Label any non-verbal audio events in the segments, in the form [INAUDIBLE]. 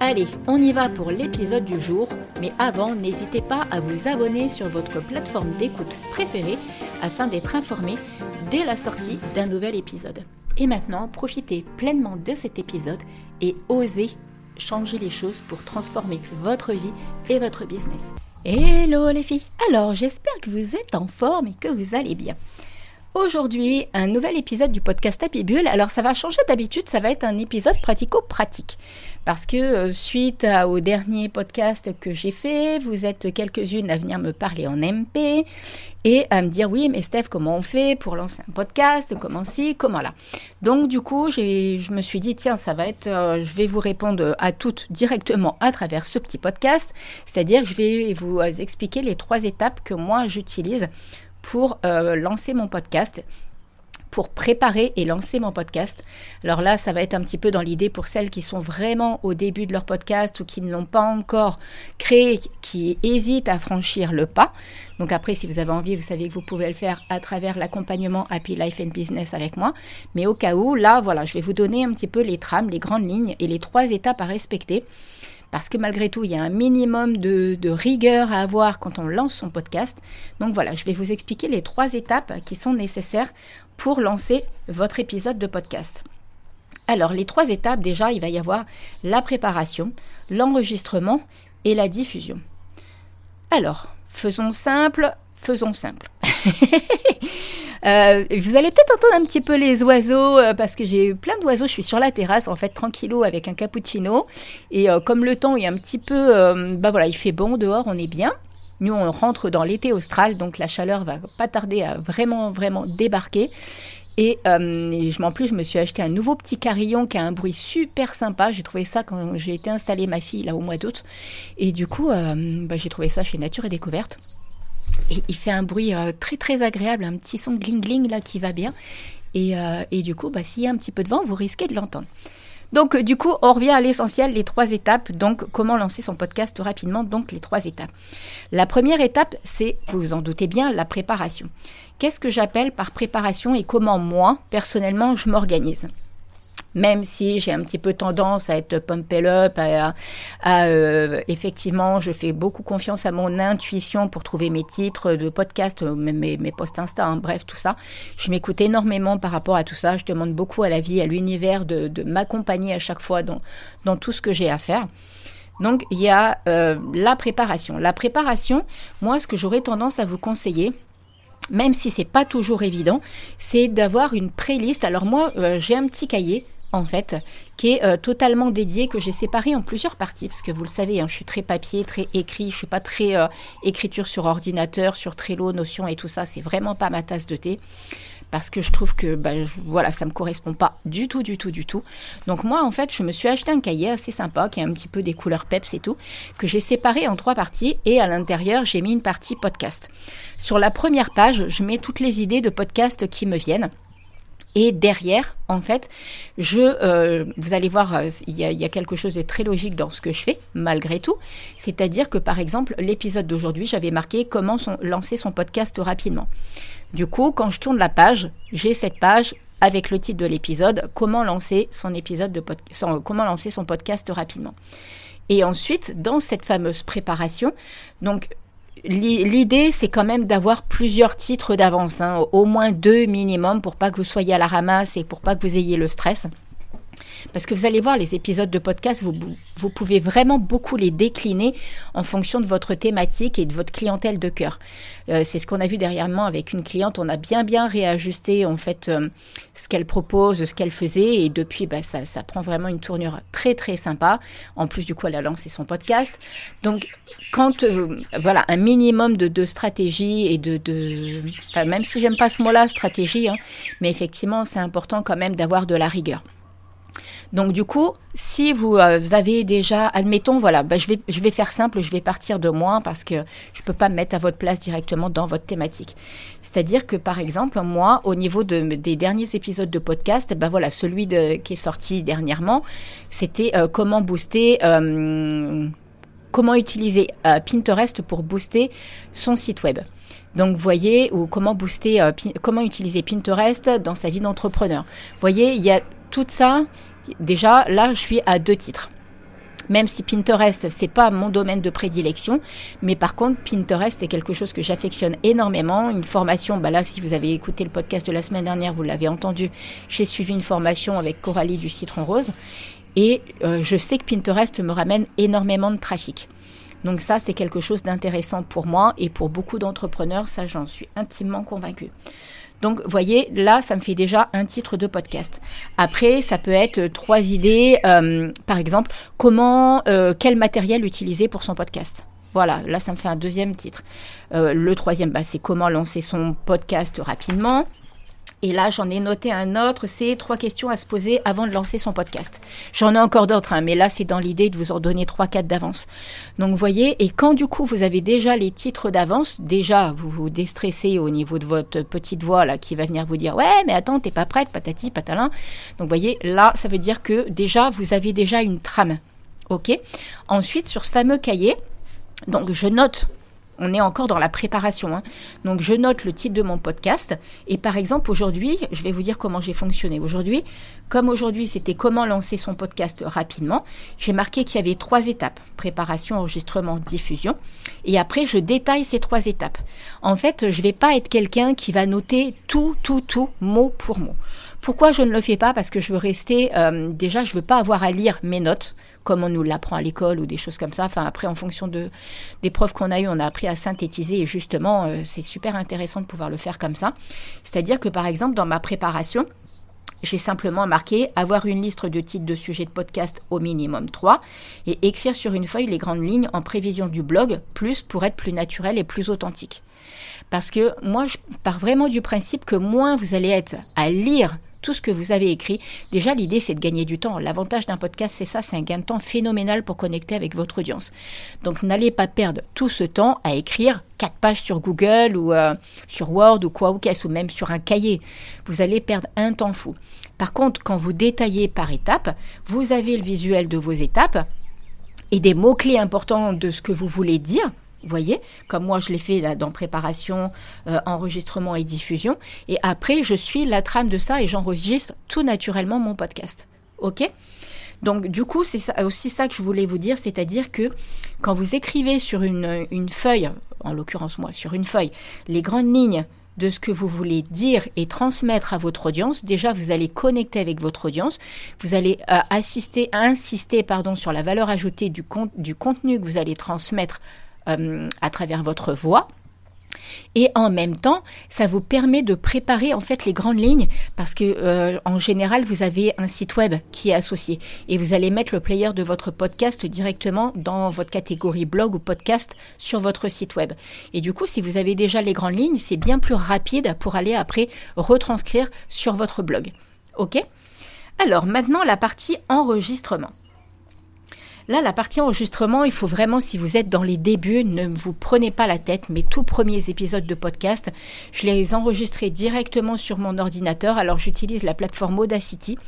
Allez, on y va pour l'épisode du jour, mais avant, n'hésitez pas à vous abonner sur votre plateforme d'écoute préférée afin d'être informé dès la sortie d'un nouvel épisode. Et maintenant, profitez pleinement de cet épisode et osez changer les choses pour transformer votre vie et votre business. Hello les filles Alors j'espère que vous êtes en forme et que vous allez bien. Aujourd'hui, un nouvel épisode du podcast Happy Bull. Alors ça va changer d'habitude, ça va être un épisode pratico-pratique. Parce que euh, suite au dernier podcast que j'ai fait, vous êtes quelques-unes à venir me parler en MP et à me dire oui, mais Steph, comment on fait pour lancer un podcast? Comment ci? Comment là? Donc du coup, je me suis dit tiens, ça va être, euh, je vais vous répondre à toutes directement à travers ce petit podcast. C'est-à-dire que je vais vous expliquer les trois étapes que moi j'utilise pour euh, lancer mon podcast pour préparer et lancer mon podcast. Alors là, ça va être un petit peu dans l'idée pour celles qui sont vraiment au début de leur podcast ou qui ne l'ont pas encore créé, qui hésitent à franchir le pas. Donc après, si vous avez envie, vous savez que vous pouvez le faire à travers l'accompagnement Happy Life and Business avec moi. Mais au cas où, là, voilà, je vais vous donner un petit peu les trames, les grandes lignes et les trois étapes à respecter parce que malgré tout, il y a un minimum de, rigueur à avoir quand on lance son podcast. Donc voilà, je vais vous expliquer les trois étapes qui sont nécessaires pour lancer votre épisode de podcast. Alors, les trois étapes, déjà, il va y avoir la préparation, l'enregistrement et la diffusion. Alors, faisons simple, faisons simple. [LAUGHS] Euh, vous allez peut-être entendre un petit peu les oiseaux euh, parce que j'ai plein d'oiseaux. Je suis sur la terrasse en fait tranquillou avec un cappuccino et euh, comme le temps est un petit peu, bah voilà, il fait bon dehors, on est bien. Nous on rentre dans l'été austral donc la chaleur va pas tarder à vraiment vraiment débarquer. Et, en plus, je me suis acheté un nouveau petit carillon qui a un bruit super sympa. J'ai trouvé ça quand j'ai été installer ma fille là au mois d'août. Et du coup, bah, j'ai trouvé ça chez Nature et Découverte. Il fait un bruit euh, très très agréable, un petit son gling gling là qui va bien. Et, euh, du coup, bah, s'il y a un petit peu de vent, vous risquez de l'entendre. Donc, euh, du coup, on revient à l'essentiel, les trois étapes. Donc, comment lancer son podcast rapidement? Donc, les trois étapes. La première étape, c'est, vous vous en doutez bien, la préparation. Qu'est-ce que j'appelle par préparation et comment moi, personnellement, je m'organise? Même si j'ai un petit peu tendance à être pumped up, à, euh, effectivement, je fais beaucoup confiance à mon intuition pour trouver mes titres de podcast, euh, mes, posts Insta, hein, bref, tout ça. Je m'écoute énormément par rapport à tout ça. Je demande beaucoup à la vie, à l'univers de, m'accompagner à chaque fois dans, dans tout ce que j'ai à faire. Donc, il y a euh, la préparation. La préparation, moi, ce que j'aurais tendance à vous conseiller, même si c'est pas toujours évident, c'est d'avoir une playlist. Alors moi, j'ai un petit cahier en fait, qui est euh, totalement dédié, que j'ai séparé en plusieurs parties, parce que vous le savez, hein, je suis très papier, très écrit, je suis pas très euh, écriture sur ordinateur, sur Trello, Notion et tout ça, c'est vraiment pas ma tasse de thé parce que je trouve que bah, voilà, ça me correspond pas du tout, du tout, du tout. Donc moi, en fait, je me suis acheté un cahier assez sympa qui a un petit peu des couleurs peps et tout, que j'ai séparé en trois parties et à l'intérieur, j'ai mis une partie podcast. Sur la première page, je mets toutes les idées de podcast qui me viennent. Et derrière, en fait, je, euh, vous allez voir, euh, il y, a, quelque chose de très logique dans ce que je fais, malgré tout. C'est-à-dire que, par exemple, l'épisode d'aujourd'hui, j'avais marqué comment lancer son podcast rapidement. Du coup, quand je tourne la page, j'ai cette page avec le titre de l'épisode, comment lancer son podcast rapidement. Et ensuite, dans cette fameuse préparation, donc L'idée, c'est quand même d'avoir plusieurs titres d'avance, hein, au moins deux minimum, pour pas que vous soyez à la ramasse et pour pas que vous ayez le stress. Parce que vous allez voir, les épisodes de podcast, vous, pouvez vraiment beaucoup les décliner en fonction de votre thématique et de votre clientèle de cœur. Euh, c'est ce qu'on a vu dernièrement avec une cliente. On a bien, bien réajusté en fait euh, ce qu'elle propose, ce qu'elle faisait. Et depuis, bah, ça, prend vraiment une tournure très, très sympa. En plus, du coup, elle a lancé son podcast. Donc, quand, euh, voilà, un minimum de, stratégie et de. de même si j'aime pas ce mot-là, stratégie, hein, mais effectivement, c'est important quand même d'avoir de la rigueur. Donc du coup, si vous, euh, avez déjà, admettons, voilà, bah, je, vais, je vais faire simple, je vais partir de moi parce que je ne peux pas me mettre à votre place directement dans votre thématique. C'est-à-dire que par exemple, moi, au niveau de, des derniers épisodes de podcast, ben voilà, celui qui est sorti dernièrement, c'était euh, comment booster, euh, comment utiliser Pinterest pour booster son site web. Donc, voyez, ou comment booster, comment utiliser Pinterest dans sa vie d'entrepreneur. Voyez, il y a tout ça, déjà, là, je suis à deux titres. Même si Pinterest, c'est pas mon domaine de prédilection, mais par contre, Pinterest, c'est quelque chose que j'affectionne énormément. Une formation, bah là, si vous avez écouté le podcast de la semaine dernière, vous l'avez entendu, j'ai suivi une formation avec Coralie du Citron Rose. Et euh, je sais que Pinterest me ramène énormément de trafic. Donc ça, c'est quelque chose d'intéressant pour moi et pour beaucoup d'entrepreneurs, ça j'en suis intimement convaincue. Donc, vous voyez, là, ça me fait déjà un titre de podcast. Après, ça peut être trois idées. Euh, par exemple, comment, euh, quel matériel utiliser pour son podcast. Voilà, là, ça me fait un deuxième titre. Euh, le troisième, bah, c'est comment lancer son podcast rapidement. Et là, j'en ai noté un autre, c'est trois questions à se poser avant de lancer son podcast. J'en ai encore d'autres, hein, mais là, c'est dans l'idée de vous en donner trois, quatre d'avance. Donc, voyez, et quand du coup, vous avez déjà les titres d'avance, déjà, vous vous déstressez au niveau de votre petite voix, là, qui va venir vous dire, ouais, mais attends, t'es pas prête, patati, patalin. Donc, voyez, là, ça veut dire que déjà, vous avez déjà une trame. OK? Ensuite, sur ce fameux cahier, donc je note on est encore dans la préparation. Hein. Donc je note le titre de mon podcast. Et par exemple, aujourd'hui, je vais vous dire comment j'ai fonctionné. Aujourd'hui, comme aujourd'hui, c'était comment lancer son podcast rapidement, j'ai marqué qu'il y avait trois étapes. Préparation, enregistrement, diffusion. Et après, je détaille ces trois étapes. En fait, je ne vais pas être quelqu'un qui va noter tout, tout, tout, mot pour mot. Pourquoi je ne le fais pas? Parce que je veux rester, euh, déjà, je ne veux pas avoir à lire mes notes comme on nous l'apprend à l'école ou des choses comme ça. Enfin, après, en fonction de, des profs qu'on a eu, on a appris à synthétiser et justement, euh, c'est super intéressant de pouvoir le faire comme ça. C'est-à-dire que, par exemple, dans ma préparation, j'ai simplement marqué avoir une liste de titres de sujets de podcast au minimum 3 et écrire sur une feuille les grandes lignes en prévision du blog, plus pour être plus naturel et plus authentique. Parce que moi, je pars vraiment du principe que moins vous allez être à lire tout ce que vous avez écrit. Déjà, l'idée, c'est de gagner du temps. L'avantage d'un podcast, c'est ça, c'est un gain de temps phénoménal pour connecter avec votre audience. Donc, n'allez pas perdre tout ce temps à écrire quatre pages sur Google ou euh, sur Word ou quoi ou qu'est-ce, ou même sur un cahier. Vous allez perdre un temps fou. Par contre, quand vous détaillez par étapes, vous avez le visuel de vos étapes et des mots-clés importants de ce que vous voulez dire voyez, comme moi je l'ai fait là dans préparation, euh, enregistrement et diffusion. Et après, je suis la trame de ça et j'enregistre tout naturellement mon podcast. OK? Donc du coup, c'est aussi ça que je voulais vous dire, c'est-à-dire que quand vous écrivez sur une, une feuille, en l'occurrence moi, sur une feuille, les grandes lignes de ce que vous voulez dire et transmettre à votre audience, déjà vous allez connecter avec votre audience, vous allez euh, assister, insister pardon, sur la valeur ajoutée du, du contenu que vous allez transmettre euh, à travers votre voix. Et en même temps, ça vous permet de préparer en fait les grandes lignes parce que euh, en général, vous avez un site web qui est associé et vous allez mettre le player de votre podcast directement dans votre catégorie blog ou podcast sur votre site web. Et du coup, si vous avez déjà les grandes lignes, c'est bien plus rapide pour aller après retranscrire sur votre blog. OK? Alors maintenant, la partie enregistrement. Là, la partie enregistrement, il faut vraiment, si vous êtes dans les débuts, ne vous prenez pas la tête. Mes tout premiers épisodes de podcast, je les enregistrés directement sur mon ordinateur. Alors, j'utilise la plateforme Audacity,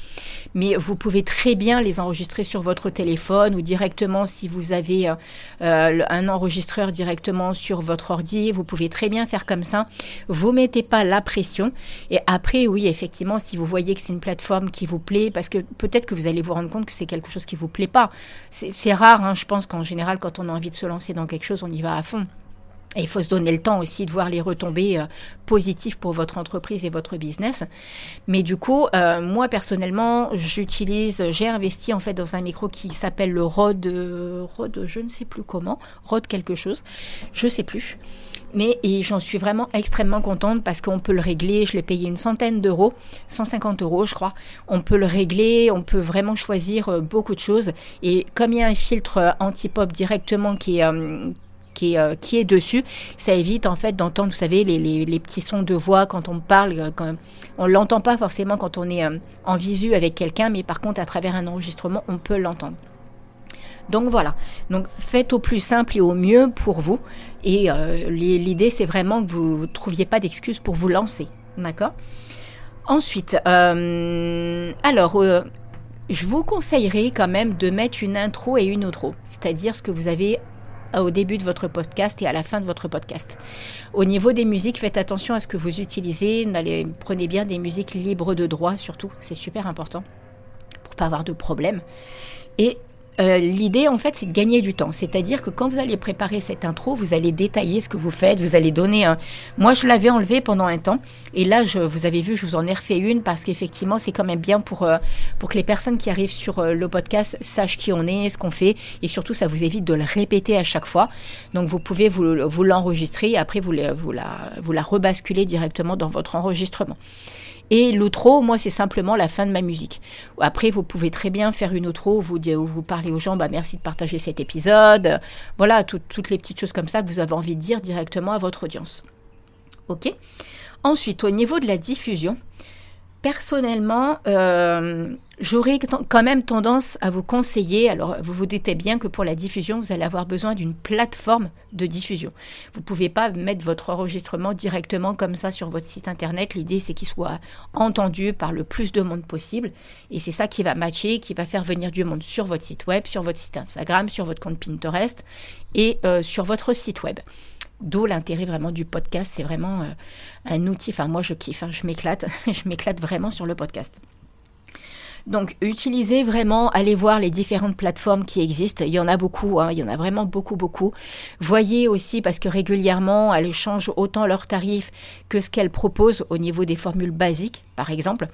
mais vous pouvez très bien les enregistrer sur votre téléphone ou directement si vous avez euh, euh, un enregistreur directement sur votre ordi. Vous pouvez très bien faire comme ça. Vous mettez pas la pression. Et après, oui, effectivement, si vous voyez que c'est une plateforme qui vous plaît, parce que peut-être que vous allez vous rendre compte que c'est quelque chose qui vous plaît pas rare, hein, je pense qu'en général, quand on a envie de se lancer dans quelque chose, on y va à fond. Et il faut se donner le temps aussi de voir les retombées euh, positives pour votre entreprise et votre business. Mais du coup, euh, moi personnellement, j'utilise, j'ai investi en fait dans un micro qui s'appelle le Rode, Rode, je ne sais plus comment, Rode quelque chose, je ne sais plus. Mais j'en suis vraiment extrêmement contente parce qu'on peut le régler. Je l'ai payé une centaine d'euros, 150 euros je crois. On peut le régler, on peut vraiment choisir euh, beaucoup de choses. Et comme il y a un filtre anti-pop directement qui est qui est, euh, qui est dessus. Ça évite en fait d'entendre, vous savez, les, petits sons de voix quand on parle. Quand, on l'entend pas forcément quand on est en visu avec quelqu'un, mais par contre à travers un enregistrement, on peut l'entendre. Donc voilà, donc faites au plus simple et au mieux pour vous. Et l'idée, c'est vraiment que vous ne trouviez pas d'excuses pour vous lancer. D'accord? Ensuite, euh, alors, euh, je vous conseillerais quand même de mettre une intro et une outro, c'est-à-dire ce que vous avez au début de votre podcast et à la fin de votre podcast. Au niveau des musiques, faites attention à ce que vous utilisez. prenez bien des musiques libres de droit, surtout, c'est super important pour pas avoir de problème. Et euh, l'idée, en fait, c'est de gagner du temps. C'est-à-dire que quand vous allez préparer cette intro, vous allez détailler ce que vous faites, vous allez donner un... Moi, je l'avais enlevé pendant un temps. Et là, je, vous avez vu, je vous en ai refait une parce qu'effectivement, c'est quand même bien pour, euh, pour que les personnes qui arrivent sur euh, le podcast sachent qui on est, ce qu'on fait. Et surtout, ça vous évite de le répéter à chaque fois. Donc, vous pouvez vous, vous l'enregistrer et après, vous, vous, la, vous la rebasculez directement dans votre enregistrement. Et l'outro, moi, c'est simplement la fin de ma musique. Après, vous pouvez très bien faire une outro où vous, vous parlez aux gens, bah, merci de partager cet épisode. Voilà, toutes les petites choses comme ça que vous avez envie de dire directement à votre audience. OK? Ensuite, au niveau de la diffusion, Personnellement, euh, j'aurais quand même tendance à vous conseiller, alors vous vous doutez bien que pour la diffusion, vous allez avoir besoin d'une plateforme de diffusion. Vous ne pouvez pas mettre votre enregistrement directement comme ça sur votre site internet. L'idée, c'est qu'il soit entendu par le plus de monde possible. Et c'est ça qui va matcher, qui va faire venir du monde sur votre site web, sur votre site Instagram, sur votre compte Pinterest et euh, sur votre site web. D'où l'intérêt vraiment du podcast. C'est vraiment euh, un outil. Enfin, moi, je kiffe. Hein, je m'éclate. [LAUGHS] je m'éclate vraiment sur le podcast. Donc, utilisez vraiment, allez voir les différentes plateformes qui existent. Il y en a beaucoup, hein, il y en a vraiment beaucoup, beaucoup. Voyez aussi, parce que régulièrement, elles changent autant leurs tarifs que ce qu'elles proposent au niveau des formules basiques, par exemple.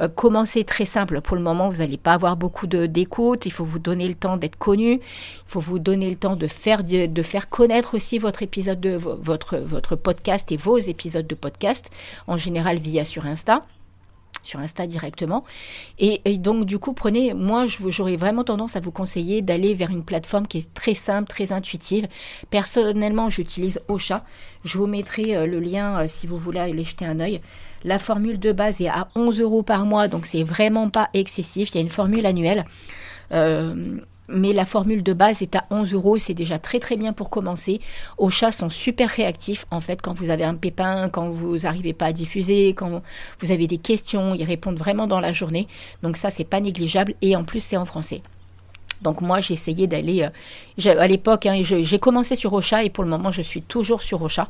Euh, commencez très simple. Pour le moment, vous n'allez pas avoir beaucoup d'écoute. Il faut vous donner le temps d'être connu. Il faut vous donner le temps de faire, de, faire connaître aussi votre épisode de votre, votre podcast et vos épisodes de podcast, en général via sur Insta sur Insta directement. Et, donc, du coup, prenez, moi, j'aurais vraiment tendance à vous conseiller d'aller vers une plateforme qui est très simple, très intuitive. Personnellement, j'utilise Ocha. Je vous mettrai euh, le lien euh, si vous voulez aller jeter un œil. La formule de base est à 11 euros par mois, donc c'est vraiment pas excessif. Il y a une formule annuelle. Euh, mais la formule de base est à 11 euros, c'est déjà très très bien pour commencer. chats sont super réactifs en fait quand vous avez un pépin, quand vous n'arrivez pas à diffuser, quand vous avez des questions, ils répondent vraiment dans la journée. Donc ça c'est pas négligeable et en plus c'est en français. Donc moi j'ai essayé d'aller euh, à l'époque hein, j'ai commencé sur Ocha et pour le moment je suis toujours sur Ocha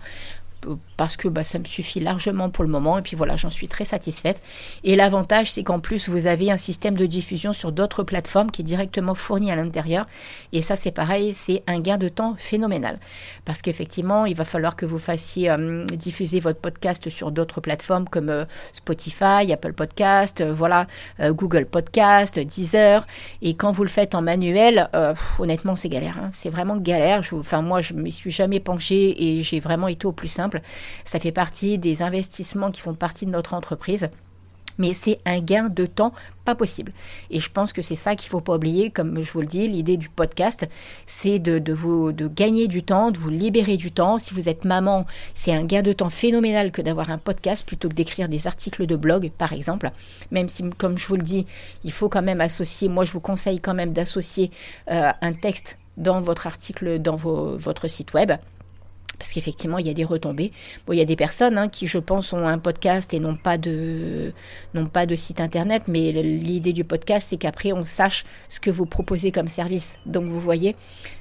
parce que bah, ça me suffit largement pour le moment. Et puis voilà, j'en suis très satisfaite. Et l'avantage, c'est qu'en plus, vous avez un système de diffusion sur d'autres plateformes qui est directement fourni à l'intérieur. Et ça, c'est pareil, c'est un gain de temps phénoménal. Parce qu'effectivement, il va falloir que vous fassiez euh, diffuser votre podcast sur d'autres plateformes comme euh, Spotify, Apple Podcast, euh, voilà, Google Podcast, Deezer. Et quand vous le faites en manuel, honnêtement, c'est galère. Hein. C'est vraiment galère. enfin, moi, je ne m'y suis jamais penchée et j'ai vraiment été au plus simple. Ça fait partie des investissements qui font partie de notre entreprise mais c'est un gain de temps pas possible. Et je pense que c'est ça qu'il ne faut pas oublier, comme je vous le dis, l'idée du podcast, c'est de, vous, de gagner du temps, de vous libérer du temps. Si vous êtes maman, c'est un gain de temps phénoménal que d'avoir un podcast plutôt que d'écrire des articles de blog, par exemple. Même si, comme je vous le dis, il faut quand même associer, moi je vous conseille quand même d'associer euh, un texte dans votre article, dans votre site web parce qu'effectivement, il y a des retombées. Il y a des personnes hein, qui, je pense, ont un podcast et n'ont pas de, pas de site internet, mais l'idée du podcast, c'est qu'après, on sache ce que vous proposez comme service. Donc, vous voyez,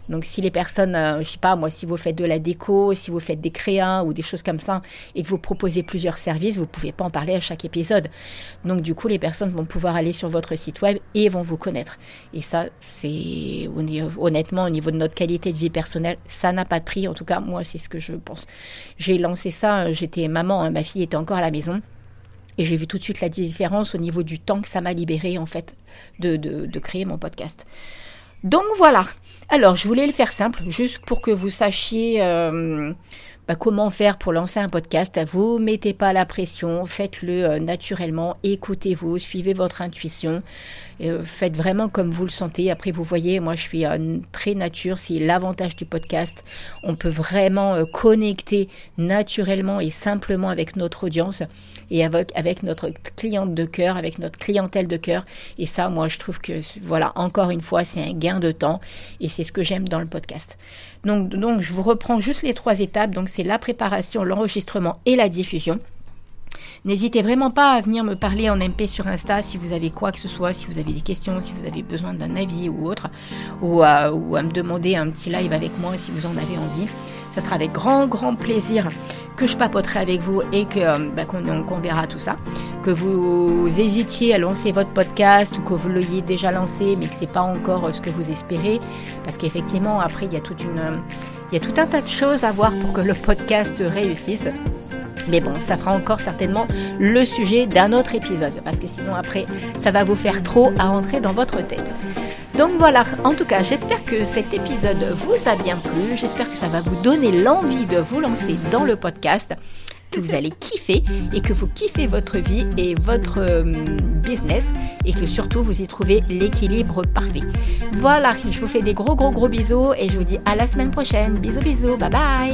donc si les personnes, euh, je sais pas moi, si vous faites de la déco, si vous faites des créas ou des choses comme ça, et que vous proposez plusieurs services, vous pouvez pas en parler à chaque épisode. Donc du coup, les personnes vont pouvoir aller sur votre site web et vont vous connaître. Et ça, c'est honnêtement au niveau de notre qualité de vie personnelle, ça n'a pas de prix. En tout cas, moi, c'est que je pense. J'ai lancé ça, j'étais maman, hein, ma fille était encore à la maison. Et j'ai vu tout de suite la différence au niveau du temps que ça m'a libéré en fait de, de créer mon podcast. Donc voilà. Alors, je voulais le faire simple, juste pour que vous sachiez, euh, bah, comment faire pour lancer un podcast. Vous? Mettez pas la pression, faites-le euh, naturellement, écoutez-vous, suivez votre intuition, euh, faites vraiment comme vous le sentez. Après, vous voyez, moi je suis très nature, c'est l'avantage du podcast. On peut vraiment connecter naturellement et simplement avec notre audience et avec, avec notre cliente de cœur, avec notre clientèle de cœur. Et ça, moi, je trouve que, voilà, encore une fois, c'est un gain de temps et c'est ce que j'aime dans le podcast. Donc, je vous reprends juste les trois étapes. Donc, c'est la préparation, l'enregistrement et la diffusion. N'hésitez vraiment pas à venir me parler en MP sur Insta si vous avez quoi que ce soit, si vous avez des questions, si vous avez besoin d'un avis ou autre, ou à, ou à me demander un petit live avec moi si vous en avez envie. Ça sera avec grand, grand plaisir que je papoterai avec vous et que euh, bah, qu'on verra tout ça. Que vous hésitiez à lancer votre podcast ou que vous l'ayez déjà lancé mais que c'est pas encore euh, ce que vous espérez, parce qu'effectivement après il y a toute une, il y a tout un tas de choses à voir pour que le podcast réussisse. Mais bon, ça fera encore certainement le sujet d'un autre épisode, parce que sinon après, ça va vous faire trop à entrer dans votre tête. Donc voilà, en tout cas, j'espère que cet épisode vous a bien plu, j'espère que ça va vous donner l'envie de vous lancer dans le podcast que vous allez kiffer et que vous kiffez votre vie et votre euh, business et que surtout vous y trouvez l'équilibre parfait. Voilà, je vous fais des gros gros gros bisous et je vous dis à la semaine prochaine. Bisous bisous, bye bye